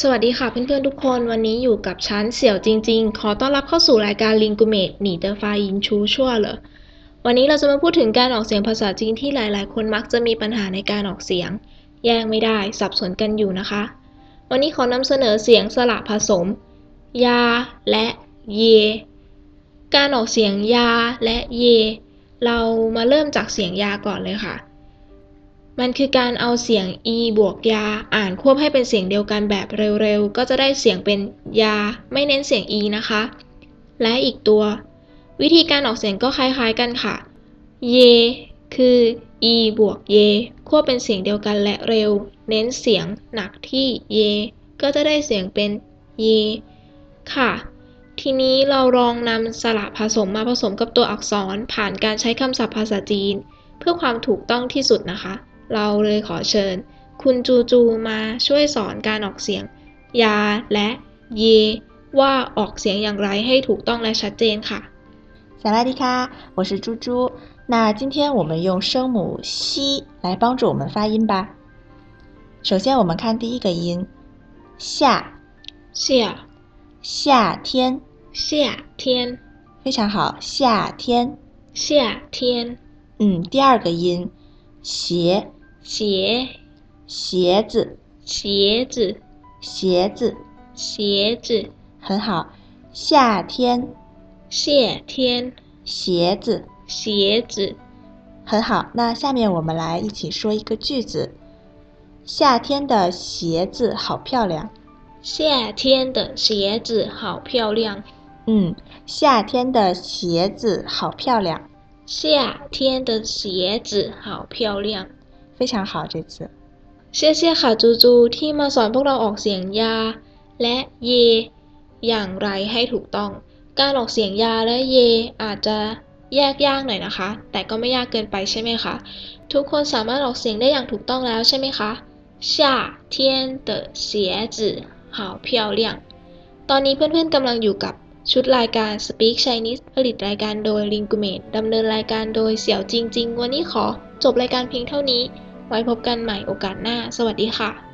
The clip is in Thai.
สวัสดีค่ะเพื่อนๆทุกคนวันนี้อยู่กับฉันเสี่ยวจริง ๆ ขอต้อนรับเข้าสู่รายการลิงกูเมดหนีเดอร์ฟายินชูชั่วเหรอวันนี้เราจะมาพูดถึงการออกเสียงภาษาจีนที่หลายๆ คนมักจะมีปัญหาในการออกเสียง แยกไม่ได้สับสนกันอยู่นะคะ วันนี้ขอนำเสนอเสียงสระผสม ยา และเย การออกเสียงยาและเย เรามาเริ่มจากเสียงยาก่อนเลยค่ะ มันคือการเอาเสียง e บวกยา อ่านควบให้เป็นเสียงเดียวกันแบบเร็วๆ ก็จะได้เสียงเป็นยา ไม่เน้นเสียง e นะคะ และอีกตัว วิธีการออกเสียงก็คล้ายๆกันค่ะ เย คือ e บวกเย ควบเป็นเสียงเดียวกันและเร็ว เน้นเสียงหนักที่เย ก็จะได้เสียงเป็นเย ค่ะ ทีนี้เราลองนำสระผสมมาผสมกับตัวอักษรผ่านการใช้คำศัพท์ภาษาจีน เพื่อความถูกต้องที่สุดนะคะ เราเลยขอเชิญ คุณจูจูมาช่วยสอนการออกเสียง ยาและเย ว่าออกเสียงอย่างไรให้ถูกต้องและชัดเจนค่ะ 萨拉迪卡，我是猪猪。那今天我们用声母西来帮助我们发音吧。首先，我们看第一个音夏， เสี่ย 夏天， เสี่ยเทียน 非常好，夏天。 เสี่ยเทียน 嗯，第二个音鞋， 鞋。鞋子。鞋子。鞋子。鞋子。很好。夏天。夏天。鞋子。鞋子。很好。那下面我们来一起说一个句子。夏天的鞋子好漂亮。夏天的鞋子好漂亮。嗯夏天的鞋子好漂亮。夏天的鞋子好漂亮。非常好，这次。 เชี่ยเชี่ยค่ะจูจูที่มาสอนพวกเราออกเสียงยา และเย อย่างไรให้ถูกต้อง การออกเสียงยาและเย อาจจะแยกยากหน่อยนะคะ แต่ก็ไม่ยากเกินไปใช่ไหมคะ ทุกคนสามารถออกเสียงได้อย่างถูกต้องแล้วใช่ไหมคะ夏天的鞋子好漂亮ตอนนี้เพื่อนๆกำลังอยู่กับชุดรายการ Speak Chinese ผลิตรายการโดย l i n g u m a t e ดำเนินรายการโดยเสี่ยวจริง ๆ วันนี้ขอ จบรายการเพียงเท่านี้ ไว้พบกันใหม่โอกาสหน้า สวัสดีค่ะ